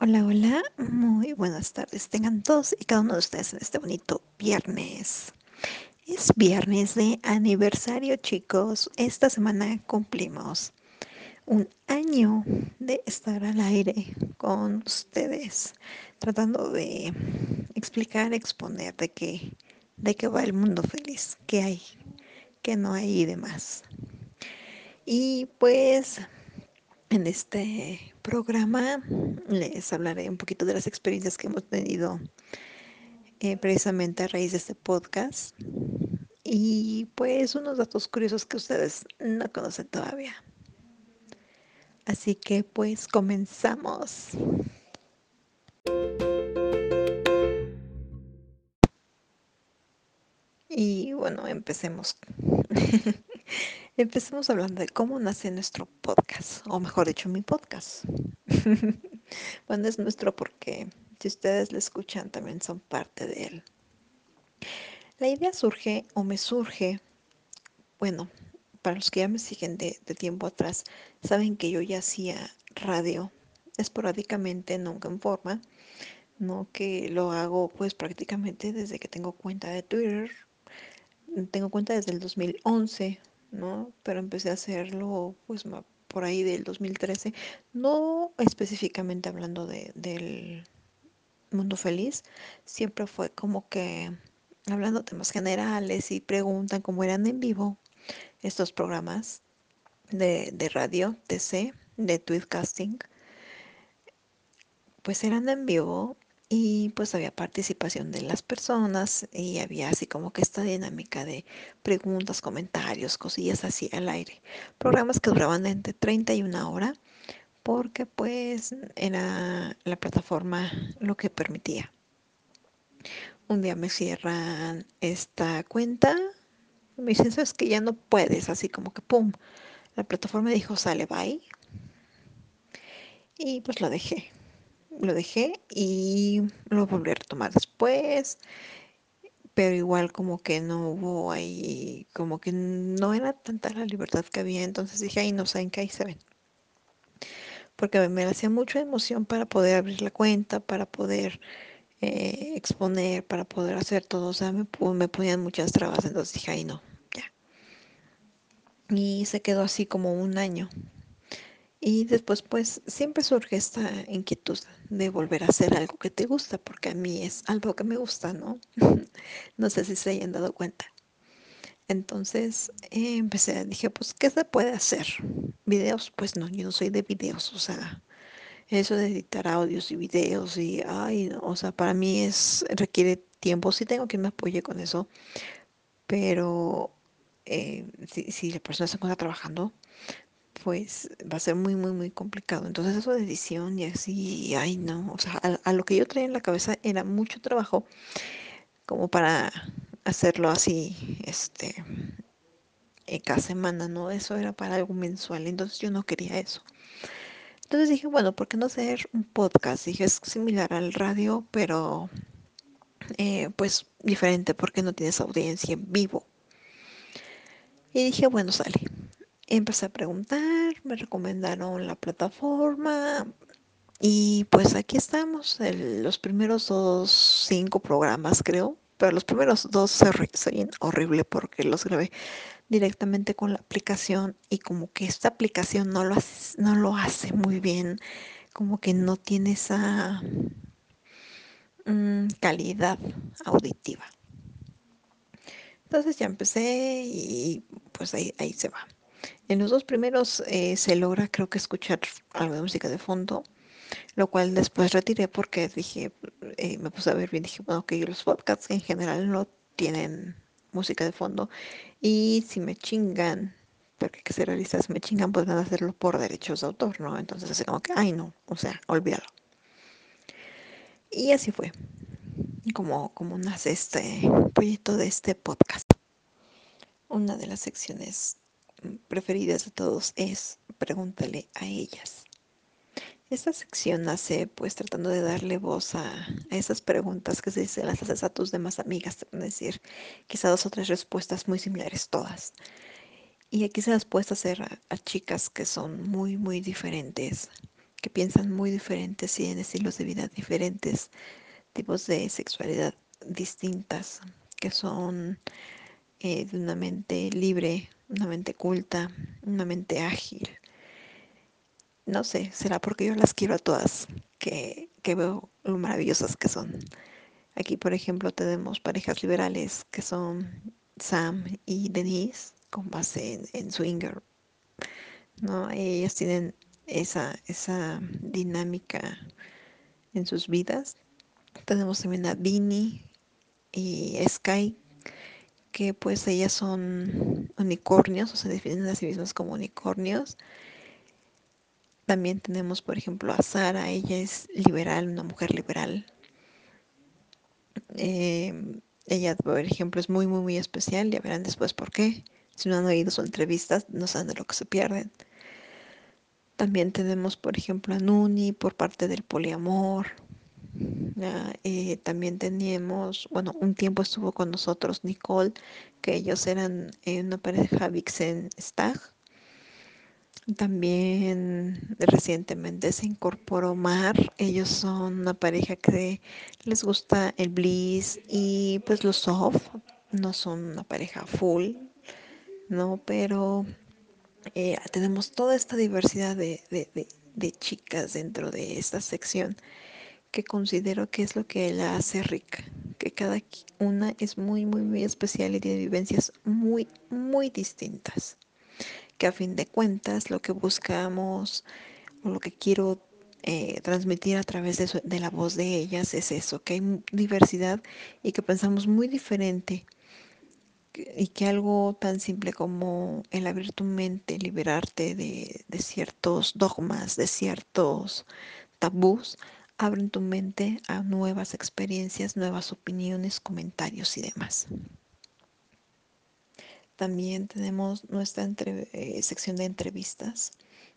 Hola, hola, muy buenas tardes. Tengan todos y cada uno de ustedes en este bonito viernes. Es viernes de aniversario, chicos. Esta semana cumplimos un año de estar al aire con ustedes, tratando de explicar, exponer de qué, de qué va el mundo feliz, qué hay, qué no hay y demás. Y pues en este programa les hablaré un poquito de las experiencias que hemos tenido eh, precisamente a raíz de este podcast y pues unos datos curiosos que ustedes no conocen todavía. Así que pues comenzamos. Y bueno, empecemos. Empecemos hablando de cómo nace nuestro podcast, o mejor dicho, mi podcast. bueno, es nuestro porque si ustedes lo escuchan también son parte de él. La idea surge o me surge, bueno, para los que ya me siguen de, de tiempo atrás, saben que yo ya hacía radio esporádicamente, nunca en forma, no que lo hago pues prácticamente desde que tengo cuenta de Twitter, tengo cuenta desde el 2011 ¿no? Pero empecé a hacerlo pues por ahí del 2013, no específicamente hablando de, del mundo feliz, siempre fue como que hablando temas generales y preguntan cómo eran en vivo estos programas de, de radio, TC, de tweetcasting, pues eran en vivo y pues había participación de las personas y había así como que esta dinámica de preguntas, comentarios, cosillas así al aire. Programas que duraban entre 30 y una hora porque pues era la plataforma lo que permitía. Un día me cierran esta cuenta, me dicen, sabes que ya no puedes, así como que pum, la plataforma dijo, sale, bye. Y pues lo dejé lo dejé y lo volví a retomar después, pero igual como que no hubo ahí, como que no era tanta la libertad que había, entonces dije, ay, no saben qué ahí se ven. Porque me hacía mucha emoción para poder abrir la cuenta, para poder eh, exponer, para poder hacer todo, o sea, me, me ponían muchas trabas, entonces dije, ay, no, ya. Y se quedó así como un año. Y después pues siempre surge esta inquietud de volver a hacer algo que te gusta, porque a mí es algo que me gusta, ¿no? no sé si se hayan dado cuenta. Entonces eh, empecé, dije, pues, ¿qué se puede hacer? ¿Videos? Pues no, yo no soy de videos, o sea, eso de editar audios y videos y, ay, o sea, para mí es, requiere tiempo, sí tengo que me apoye con eso, pero eh, si, si la persona se encuentra trabajando, pues va a ser muy, muy, muy complicado. Entonces eso de edición y así, ay no, o sea, a, lo que yo traía en la cabeza era mucho trabajo como para hacerlo así, este, eh, cada semana, ¿no? Eso era para algo mensual, entonces yo no quería eso. Entonces dije, bueno, ¿por qué no hacer un podcast? Dije, es similar al radio, pero eh, pues diferente porque no tienes audiencia en vivo. Y dije, bueno, sale empecé a preguntar, me recomendaron la plataforma y pues aquí estamos, los primeros dos, cinco programas creo, pero los primeros dos se oyen horrible porque los grabé directamente con la aplicación y como que esta aplicación no lo hace, no lo hace muy bien, como que no tiene esa mm, calidad auditiva. Entonces ya empecé y pues ahí, ahí se va. En los dos primeros eh, se logra creo que escuchar algo de música de fondo, lo cual después retiré porque dije, eh, me puse a ver bien, dije, bueno, que los podcasts en general no tienen música de fondo y si me chingan, porque que ser realistas, me chingan, pueden hacerlo por derechos de autor, ¿no? Entonces así como que, ay no, o sea, olvídalo. Y así fue, como, como nace este proyecto de este podcast. Una de las secciones preferidas de todos es Pregúntale a ellas. Esta sección nace pues tratando de darle voz a, esas preguntas que se, las haces a tus demás amigas, es decir, quizás dos o tres respuestas muy similares todas. Y aquí se las puedes hacer a, chicas que son muy, muy diferentes que piensan muy diferentes y en estilos de vida diferentes, tipos de sexualidad distintas, que son eh, de una mente libre, una mente culta, una mente ágil. No sé, será porque yo las quiero a todas, que, que veo lo maravillosas que son. Aquí, por ejemplo, tenemos parejas liberales que son Sam y Denise, con base en, en Swinger. ¿no? Ellas tienen esa, esa dinámica en sus vidas. Tenemos también a Vinny y Sky, que pues ellas son unicornios, o se definen a sí mismas como unicornios. También tenemos, por ejemplo, a Sara, ella es liberal, una mujer liberal, eh, ella, por ejemplo, es muy, muy, muy especial. Ya verán después por qué. Si no han oído sus entrevistas, no saben de lo que se pierden. También tenemos, por ejemplo, a Nuni por parte del poliamor. Eh, también teníamos, bueno, un tiempo estuvo con nosotros Nicole, que ellos eran eh, una pareja Vixen-Stag. También recientemente se incorporó Mar. Ellos son una pareja que les gusta el bliss y pues los soft. No son una pareja full, ¿no? Pero eh, tenemos toda esta diversidad de, de, chicas dentro de esta sección que considero que es lo que la hace rica. Que cada una es muy, muy, muy especial y tiene vivencias muy, muy distintas que a fin de cuentas lo que buscamos o lo que quiero eh, transmitir a través de, de, la voz de ellas es eso, que hay diversidad y que pensamos muy diferente y que algo tan simple como el abrir tu mente, liberarte de, de ciertos dogmas, de ciertos tabús, abren tu mente a nuevas experiencias, nuevas opiniones, comentarios y demás. También tenemos nuestra eh, sección de entrevistas.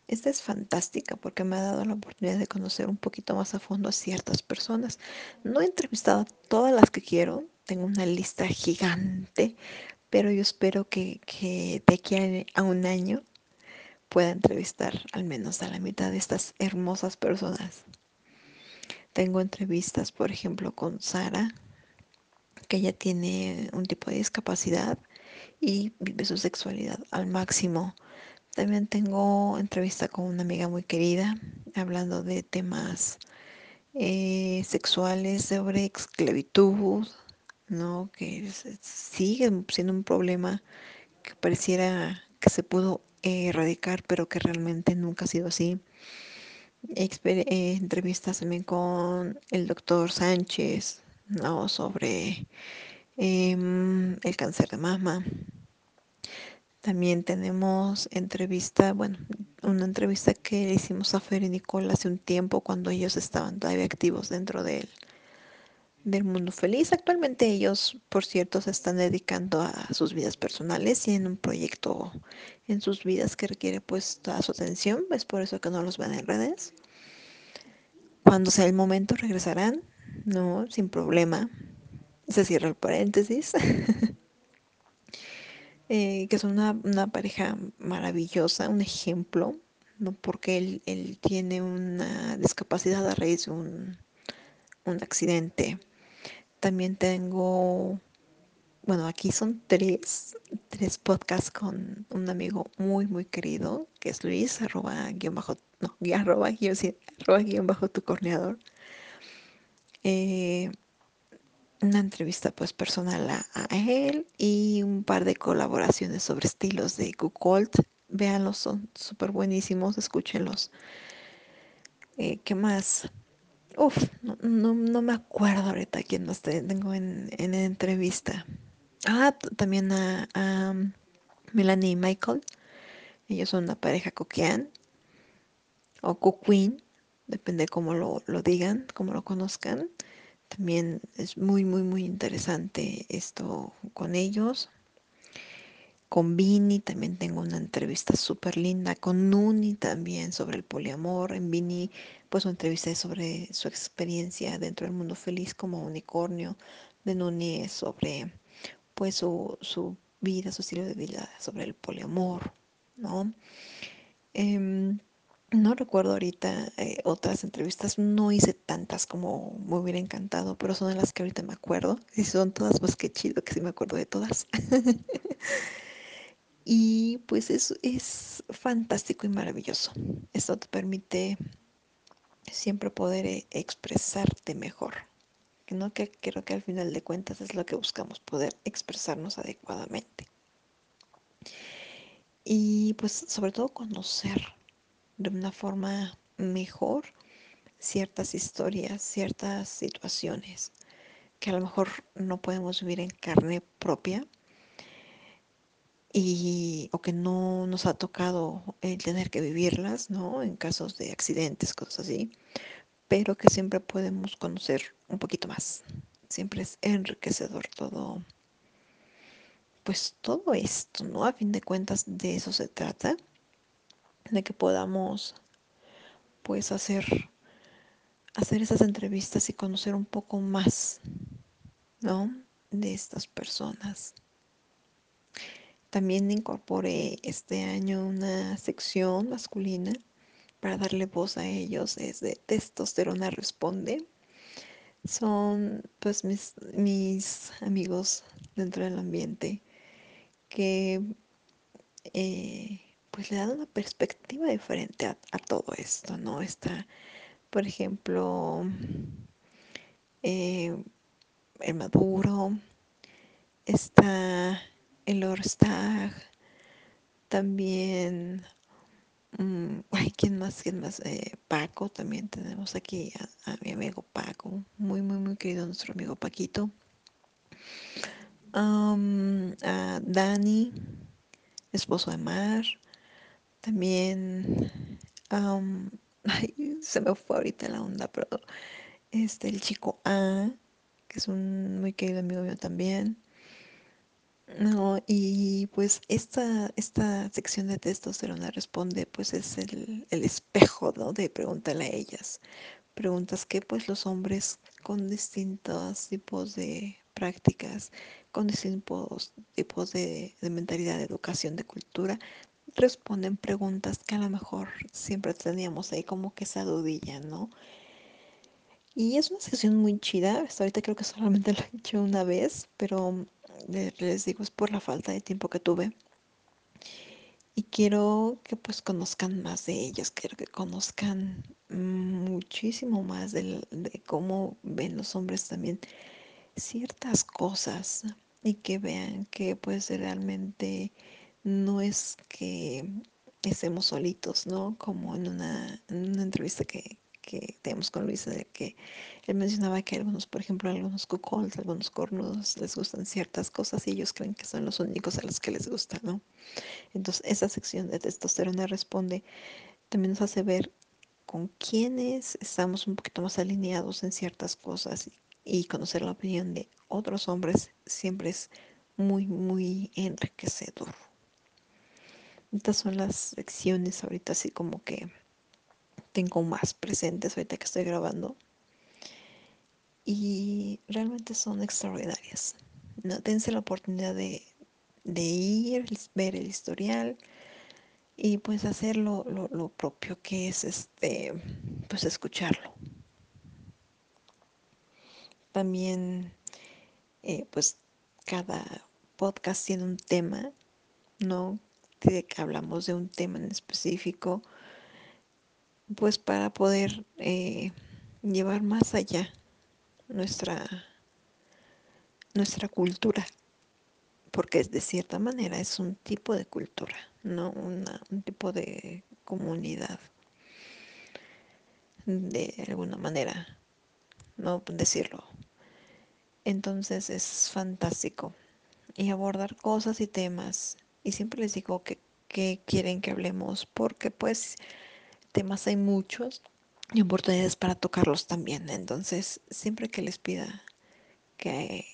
Esta es fantástica porque me ha dado la oportunidad de conocer un poquito más a fondo a ciertas personas. No he entrevistado a todas las que quiero, tengo una lista gigante, pero yo espero que, que de aquí a un año pueda entrevistar al menos a la mitad de estas hermosas personas. Tengo entrevistas, por ejemplo, con Sara, que ella tiene un tipo de discapacidad y vive su sexualidad al máximo. También tengo entrevista con una amiga muy querida hablando de temas eh, sexuales sobre esclavitud, ¿no? Que sigue siendo un problema que pareciera que se pudo eh, erradicar, pero que realmente nunca ha sido así. Exper eh, entrevistas también con el doctor Sánchez, ¿no? Sobre eh, el cáncer de mama. También tenemos entrevista, bueno, una entrevista que le hicimos a Fer y Nicole hace un tiempo cuando ellos estaban todavía activos dentro del, del mundo feliz. Actualmente ellos, por cierto, se están dedicando a sus vidas personales y en un proyecto en sus vidas que requiere pues toda su atención. Es por eso que no los ven en redes. Cuando sea el momento regresarán, no, sin problema. Se cierra el paréntesis. eh, que es una, una, pareja maravillosa, un ejemplo, ¿no? porque él, él tiene una discapacidad a raíz de un, un accidente. También tengo, bueno, aquí son tres, tres podcasts con un amigo muy, muy querido, que es Luis, arroba guion bajo, no, arroba guion, arroba guion bajo tu corneador. Eh, una entrevista pues personal a, él y un par de colaboraciones sobre estilos de Kukolt. Véanlos, son súper buenísimos, escúchenlos. Eh, ¿Qué más? Uf, no, no, no, me acuerdo ahorita quién más tengo en, en entrevista. Ah, también a, a, Melanie y Michael. Ellos son una pareja coquean o coqueen, depende cómo lo, lo digan, cómo lo conozcan. También es muy, muy, muy interesante esto con ellos. Con Vini también tengo una entrevista súper linda. Con Nuni también sobre el poliamor. En Vini, pues una entrevista sobre su experiencia dentro del mundo feliz como unicornio. De Nuni es sobre pues su, su vida, su estilo de vida, sobre el poliamor, ¿no? Eh, No recuerdo ahorita eh, otras entrevistas, no hice tantas como me hubiera encantado, pero son de las que ahorita me acuerdo. Y son todas, pues qué chido que sí me acuerdo de todas. y pues eso es fantástico y maravilloso. Esto te permite siempre poder eh, expresarte mejor. ¿No? Que creo que al final de cuentas es lo que buscamos, poder expresarnos adecuadamente. Y pues sobre todo conocer de una forma mejor ciertas historias, ciertas situaciones que a lo mejor no podemos vivir en carne propia y o que no nos ha tocado el tener que vivirlas, ¿no? En casos de accidentes, cosas así, pero que siempre podemos conocer un poquito más. Siempre es enriquecedor todo pues todo esto, ¿no? A fin de cuentas de eso se trata, de que podamos pues hacer hacer esas entrevistas y conocer un poco más, ¿no? De estas personas. También incorporé este año una sección masculina para darle voz a ellos, es de Testosterona Responde. Son pues mis, amigos dentro del ambiente que eh, pues le dan una perspectiva diferente a, a, todo esto, ¿no? Está, por ejemplo, eh, el Maduro, está el Orstag, también, um, ay, ¿quién más? ¿Quién más? Eh, Paco, también tenemos aquí a, mi amigo Paco, muy, muy, muy querido nuestro amigo Paquito. Um, a Dani, esposo de Mar, también, ay, se me fue ahorita la onda, pero este, el chico A, que es un muy querido amigo mío también. No, y pues esta, esta sección de testosterona responde, pues es el, el espejo, ¿no? De pregúntale a ellas. Preguntas que pues los hombres con distintos tipos de prácticas, con distintos tipos de, de mentalidad, de educación, de cultura, responden preguntas que a lo mejor siempre teníamos ahí como que esa dudilla, ¿no? Y es una sección muy chida. Hasta ahorita creo que solamente lo he hecho una vez, pero les digo es por la falta de tiempo que tuve. Y quiero que pues conozcan más de ellas, quiero que conozcan muchísimo más de, cómo ven los hombres también ciertas cosas y que vean que pues realmente no es que estemos solitos, ¿no? Como en una entrevista que, que tenemos con Luisa, de que él mencionaba que algunos, por ejemplo, algunos cuckolds, algunos cornudos, les gustan ciertas cosas y ellos creen que son los únicos a los que les gusta, ¿no? Entonces, esa sección de testosterona responde también nos hace ver con quiénes estamos un poquito más alineados en ciertas cosas y conocer la opinión de otros hombres siempre es muy, muy enriquecedor. Estas son las secciones ahorita así como que tengo más presentes ahorita que estoy grabando. Y realmente son extraordinarias. ¿no? Dense la oportunidad de, de ir, ver el historial y pues hacer lo, propio que es este pues escucharlo. También eh, pues cada podcast tiene un tema, ¿no? De que hablamos de un tema en específico pues para poder eh, llevar más allá nuestra, nuestra cultura, porque de cierta manera es un tipo de cultura, no Una, un tipo de comunidad, de alguna manera, no decirlo. Entonces es fantástico y abordar cosas y temas. Y siempre les digo que, que quieren que hablemos, porque pues temas hay muchos y oportunidades para tocarlos también. Entonces, siempre que les pida que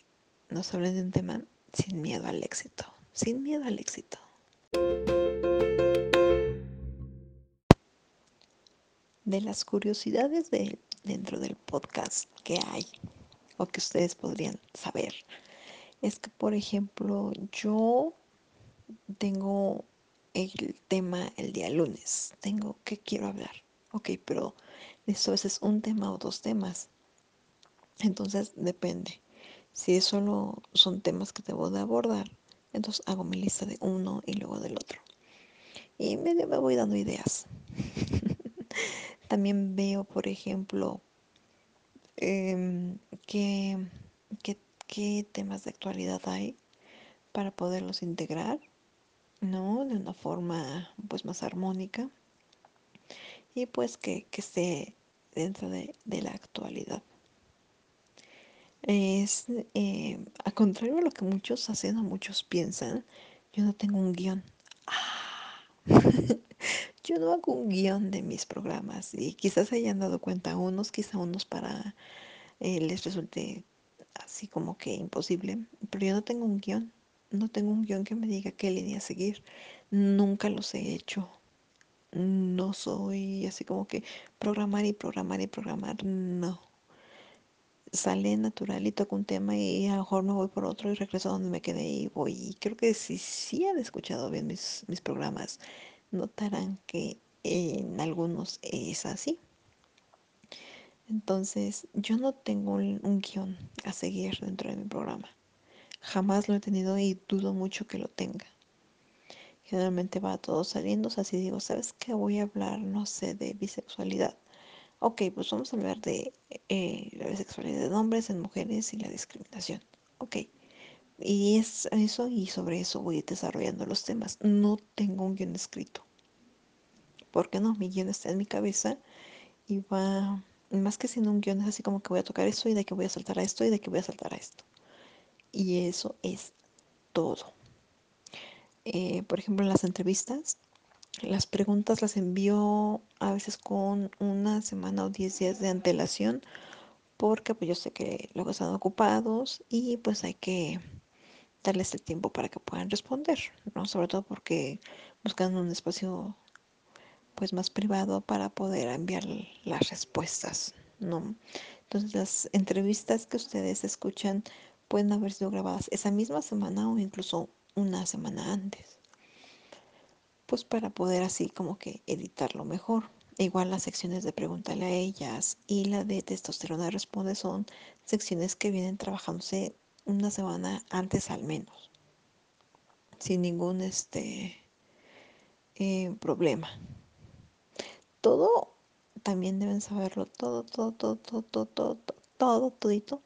nos hablen de un tema sin miedo al éxito, sin miedo al éxito. De las curiosidades de, dentro del podcast que hay o que ustedes podrían saber, es que, por ejemplo, yo tengo el tema el día lunes. Tengo que quiero hablar. Ok, pero eso es un tema o dos temas. Entonces depende. Si solo son temas que debo de abordar, entonces hago mi lista de uno y luego del otro. Y medio me voy dando ideas. También veo, por ejemplo, eh, qué, qué, qué temas de actualidad hay para poderlos integrar, ¿no? De una forma pues más armónica y pues que, que esté dentro de, de la actualidad. Es, eh, a contrario a lo que muchos hacen o muchos piensan, yo no tengo un guion. Ah. yo no hago un guion de mis programas y quizás hayan dado cuenta unos, quizá unos para eh, les resulte así como que imposible, pero yo no tengo un guion, no tengo un guion que me diga qué línea seguir, nunca los he hecho, no soy así como que programar y programar y programar, no. Sale natural y toco un tema y a lo mejor me voy por otro y regreso a donde me quedé y voy. Y creo que si sí han escuchado bien mis, mis programas, notarán que en algunos es así. Entonces, yo no tengo un, un, guion a seguir dentro de mi programa. Jamás lo he tenido y dudo mucho que lo tenga. Generalmente va todo saliendo, o sea, si digo, ¿sabes qué? Voy a hablar, no sé, de bisexualidad. Ok, pues vamos a hablar de eh, la bisexualidad en hombres, en mujeres y la discriminación. Ok. Y es eso y sobre eso voy desarrollando los temas. No tengo un guion escrito. ¿Por qué no? Mi guion está en mi cabeza y va más que siendo un guion es así como que voy a tocar esto y de que voy a saltar a esto y de que voy a saltar a esto. Y eso es todo. Eh, por ejemplo, en las entrevistas, las preguntas las envío a veces con una semana o diez días de antelación porque pues yo sé que luego están ocupados y pues hay que darles el tiempo para que puedan responder, ¿no? Sobre todo porque buscan un espacio pues más privado para poder enviar las respuestas, ¿no? Entonces las entrevistas que ustedes escuchan pueden haber sido grabadas esa misma semana o incluso una semana antes. Pues para poder así como que editarlo mejor. Igual las secciones de pregúntale a ellas y la de testosterona responde son secciones que vienen trabajándose una semana antes al menos. Sin ningún este eh, problema. Todo también deben saberlo todo, todo, todo, todo, todo, todo, todo, todito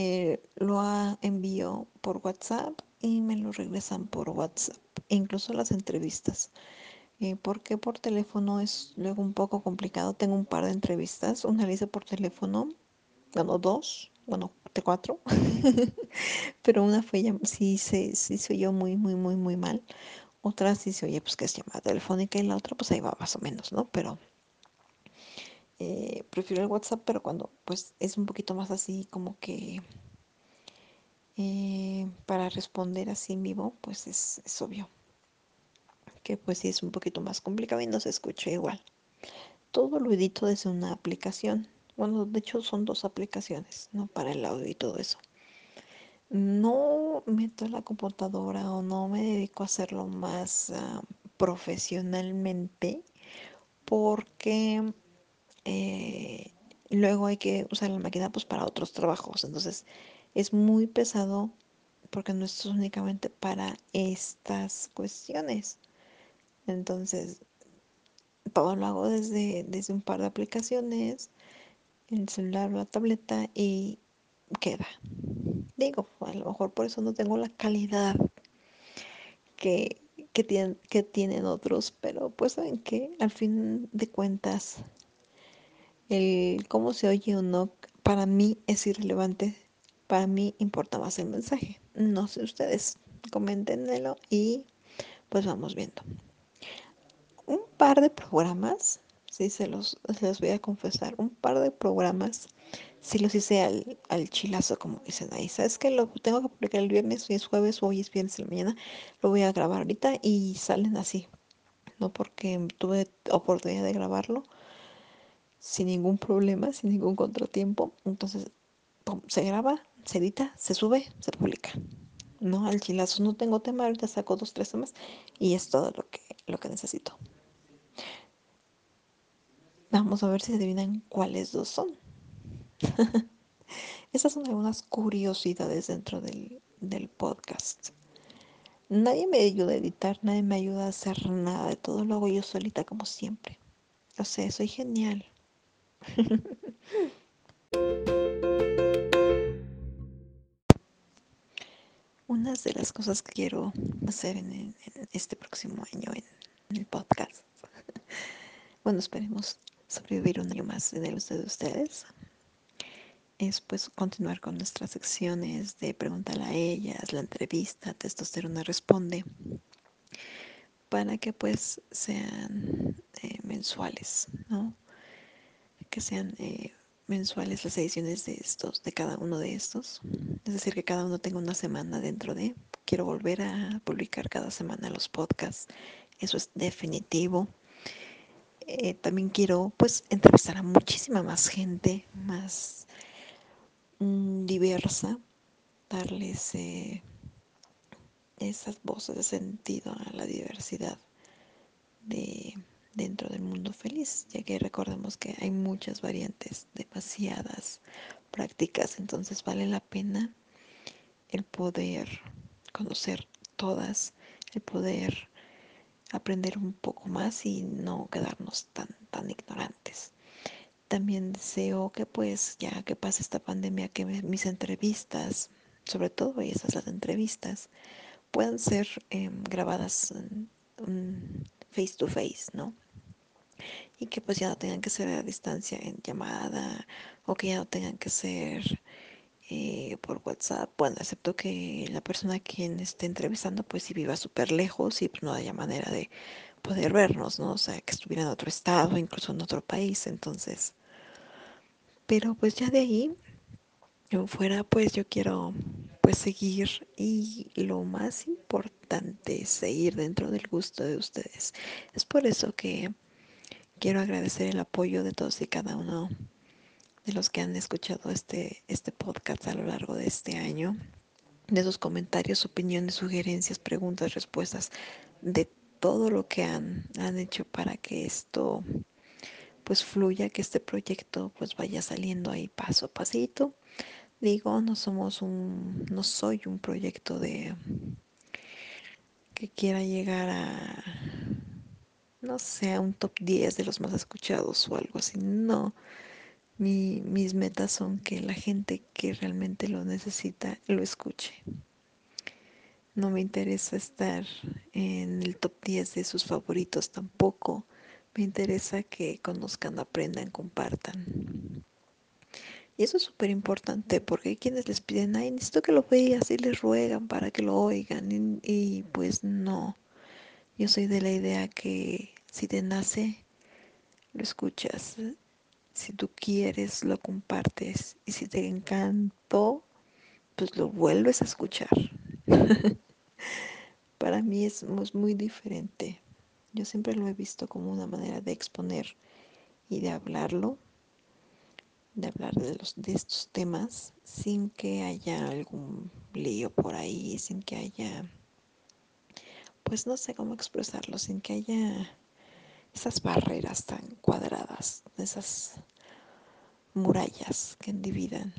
eh, lo envío por WhatsApp y me lo regresan por WhatsApp, e incluso las entrevistas. Eh, porque por teléfono es luego un poco complicado. Tengo un par de entrevistas, una la hice por teléfono, bueno, dos, bueno, de cuatro, pero una fue sí, se, sí se oyó muy, muy, muy, muy mal. Otra sí se oye, pues que es llamada telefónica y la otra, pues ahí va más o menos, ¿no? Pero eh, prefiero el WhatsApp, pero cuando pues es un poquito más así como que eh, para responder así en vivo, pues es, es, obvio que pues sí es un poquito más complicado y no se escucha igual. Todo lo edito desde una aplicación. Bueno, de hecho son dos aplicaciones, ¿no? Para el audio y todo eso. No meto la computadora o no me dedico a hacerlo más uh, profesionalmente porque eh, luego hay que usar la máquina pues para otros trabajos. Entonces es muy pesado porque no es únicamente para estas cuestiones. Entonces todo lo hago desde, desde un par de aplicaciones, el celular o la tableta y queda. Digo, a lo mejor por eso no tengo la calidad que, que, que tienen otros, pero pues saben que al fin de cuentas el cómo se oye o no, para mí es irrelevante. Para mí importa más el mensaje. No sé ustedes, coméntenlo y pues vamos viendo. Un par de programas, sí se los, voy a confesar, un par de programas, si los hice al, al chilazo, como dicen ahí. ¿Sabes que Lo tengo que publicar el viernes, hoy es jueves, hoy es viernes en la mañana, lo voy a grabar ahorita y salen así. No porque tuve oportunidad de grabarlo sin ningún problema, sin ningún contratiempo. Entonces, pum, se graba, se edita, se sube, se publica. No, al chilazo no tengo tema, ahorita saco dos, tres temas y es todo lo que, lo que necesito. Vamos a ver si adivinan cuáles dos son. Esas son algunas curiosidades dentro del, del podcast. Nadie me ayuda a editar, nadie me ayuda a hacer nada, de todo lo hago yo solita como siempre. O sea, soy genial. Una de las cosas que quiero hacer en, este próximo año en el podcast, bueno, esperemos sobrevivir un año más en el de ustedes, es pues continuar con nuestras secciones de preguntar a ellas, la entrevista, Testosterona Responde, para que pues sean eh, mensuales, ¿no? Sean eh, mensuales las ediciones de estos, de cada uno de estos. Es decir, que cada uno tenga una semana dentro de. Quiero volver a publicar cada semana los podcasts. Eso es definitivo. Eh, también quiero pues entrevistar a muchísima más gente, más Mm, diversa, darles eh, esas voces de sentido a la diversidad de, dentro del mundo feliz, ya que recordemos que hay muchas variantes, demasiadas prácticas, entonces vale la pena el poder conocer todas, el poder aprender un poco más y no quedarnos tan, tan ignorantes también deseo que pues ya que pase esta pandemia, que mis entrevistas, sobre todo esas las entrevistas, puedan ser eh, grabadas face to face, ¿no? Y que pues ya no tengan que ser a distancia en llamada o que ya no tengan que ser eh, por WhatsApp, bueno, excepto que la persona a quien esté entrevistando pues si viva súper lejos y pues no haya manera de poder vernos, ¿no? O sea, que estuviera en otro estado, incluso en otro país, entonces pero pues ya de ahí yo fuera pues yo quiero pues seguir y lo más importante es seguir dentro del gusto de ustedes. Es por eso que quiero agradecer el apoyo de todos y cada uno de los que han escuchado este, este podcast a lo largo de este año, de sus comentarios, opiniones, sugerencias, preguntas, respuestas, de todo lo que han, han hecho para que esto pues fluya, que este proyecto pues vaya saliendo ahí paso a pasito. Digo, no somos un, no soy un proyecto de que quiera llegar a, no sé, un top 10 de los más escuchados o algo así. No, Mi, mis metas son que la gente que realmente lo necesita lo escuche. No me interesa estar en el top 10 de sus favoritos tampoco me interesa que conozcan, aprendan, compartan. Y eso es súper importante porque hay quienes les piden, ay, necesito que lo veas y les ruegan para que lo oigan. Y, pues no, yo soy de la idea que si te nace, lo escuchas. Si tú quieres, lo compartes. Y si te encantó, pues lo vuelves a escuchar. para mí es muy diferente. Yo siempre lo he visto como una manera de exponer y de hablarlo, de hablar de, los, de estos temas sin que haya algún lío por ahí, sin que haya, pues no sé cómo expresarlo, sin que haya esas barreras tan cuadradas, esas murallas que dividan.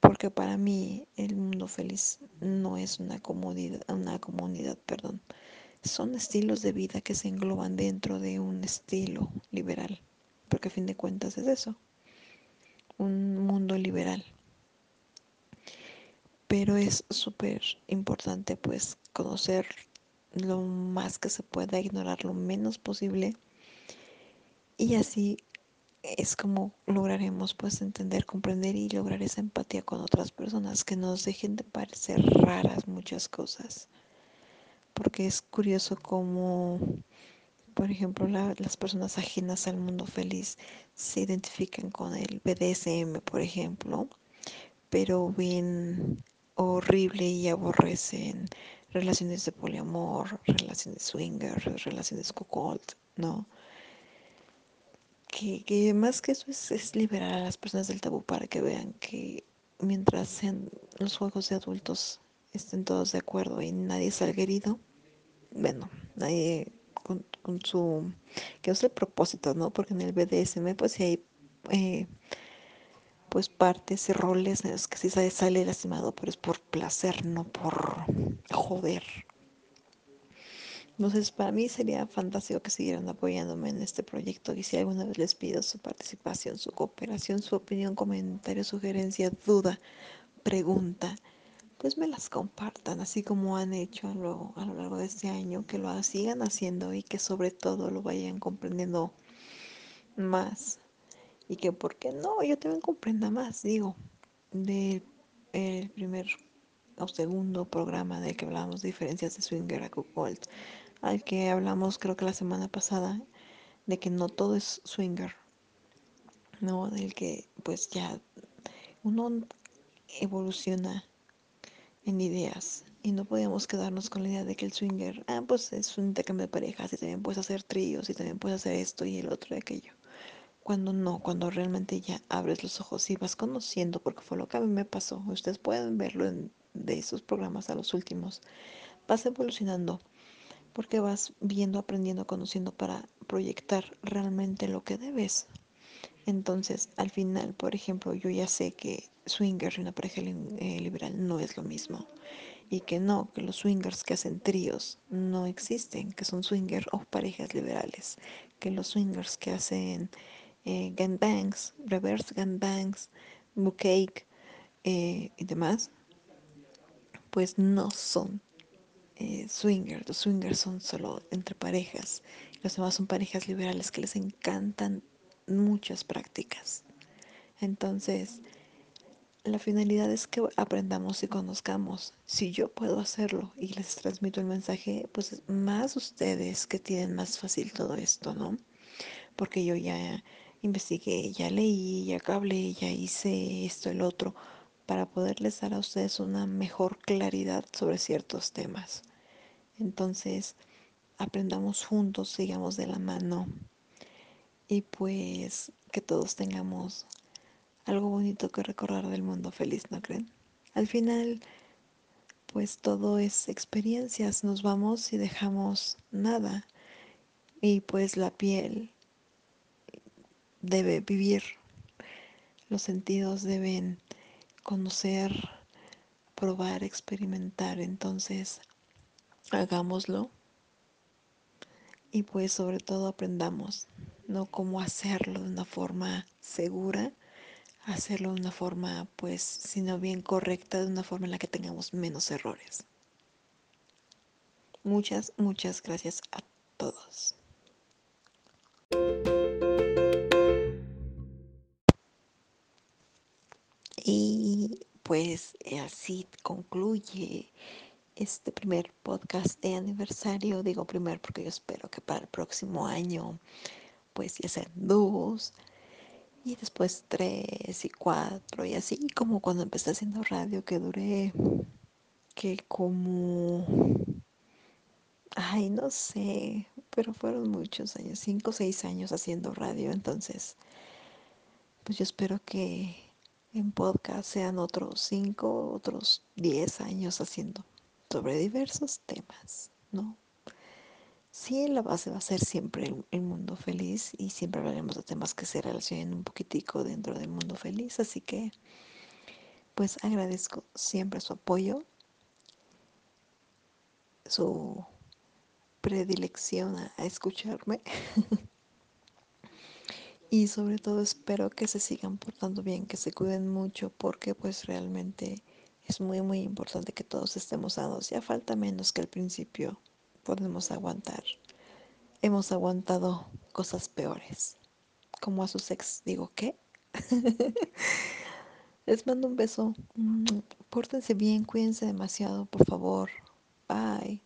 Porque para mí el mundo feliz no es una comunidad, una comunidad, perdón, son estilos de vida que se engloban dentro de un estilo liberal, porque a fin de cuentas es eso, un mundo liberal. Pero es súper importante pues conocer lo más que se pueda, ignorar lo menos posible. Y así es como lograremos pues entender, comprender y lograr esa empatía con otras personas que nos dejen de parecer raras muchas cosas. Porque es curioso como, por ejemplo, la, las personas ajenas al mundo feliz se identifican con el BDSM, por ejemplo, pero ven horrible y aborrecen relaciones de poliamor, relaciones swingers, relaciones cuckold, ¿no? Que, que, más que eso es, es, liberar a las personas del tabú para que vean que mientras sean los juegos de adultos estén todos de acuerdo y nadie salga herido, bueno, nadie con, con su, que es el propósito, ¿no? Porque en el BDSM pues si hay eh, pues partes y roles en los que sí sale lastimado, pero es por placer, no por joder. Entonces, para mí sería fantástico que siguieran apoyándome en este proyecto y si alguna vez les pido su participación, su cooperación, su opinión, comentario, sugerencia, duda, pregunta, pues me las compartan, así como han hecho a lo, a lo largo de este año, que lo sigan haciendo y que sobre todo lo vayan comprendiendo más y que, ¿por qué no? Yo también comprenda más, digo, del el primer o segundo programa del que hablábamos de diferencias de Swinger a Gold al que hablamos creo que la semana pasada, de que no todo es swinger, ¿no? Del que pues ya uno evoluciona en ideas y no podíamos quedarnos con la idea de que el swinger, ah, pues es un intercambio de parejas y también puedes hacer tríos y también puedes hacer esto y el otro y aquello. Cuando no, cuando realmente ya abres los ojos y vas conociendo, porque fue lo que a mí me pasó, ustedes pueden verlo en, de esos programas a los últimos, vas evolucionando porque vas viendo, aprendiendo, conociendo para proyectar realmente lo que debes. Entonces, al final, por ejemplo, yo ya sé que swinger y una pareja eh, liberal no es lo mismo. Y que no, que los swingers que hacen tríos no existen, que son swingers o parejas liberales. Que los swingers que hacen eh, reverse gangbangs, bouquet eh, y demás, pues no son eh, swingers. Los swingers son solo entre parejas. Los demás son parejas liberales que les encantan muchas prácticas. Entonces, la finalidad es que aprendamos y conozcamos. Si yo puedo hacerlo y les transmito el mensaje, pues más ustedes que tienen más fácil todo esto, ¿no? Porque yo ya investigué, ya leí, ya hablé, ya hice esto, el otro, para poderles dar a ustedes una mejor claridad sobre ciertos temas. Entonces, aprendamos juntos, sigamos de la mano y pues que todos tengamos algo bonito que recordar del mundo feliz, ¿no creen? Al final, pues todo es experiencias, nos vamos y dejamos nada y pues la piel debe vivir, los sentidos deben conocer, probar, experimentar, entonces hagámoslo y pues sobre todo aprendamos, no cómo hacerlo de una forma segura, hacerlo de una forma pues sino bien correcta, de una forma en la que tengamos menos errores. Muchas, muchas gracias a todos. Pues así concluye este primer podcast de aniversario. Digo primer porque yo espero que para el próximo año pues ya sean dos y después tres y cuatro y así como cuando empecé haciendo radio que duré que como ay no sé pero fueron muchos años cinco o seis años haciendo radio entonces pues yo espero que en podcast sean otros cinco otros diez años haciendo sobre diversos temas, ¿no? Sí, la base va a ser siempre el, mundo feliz y siempre hablaremos de temas que se relacionen un poquitico dentro del mundo feliz, así que pues agradezco siempre su apoyo, su predilección a, a escucharme y sobre todo espero que se sigan portando bien, que se cuiden mucho porque pues realmente es muy, muy importante que todos estemos sanos. Ya falta menos que al principio podemos aguantar. Hemos aguantado cosas peores. Como a sus ex. Digo, ¿qué? Les mando un beso. Pórtense bien, cuídense demasiado, por favor. Bye.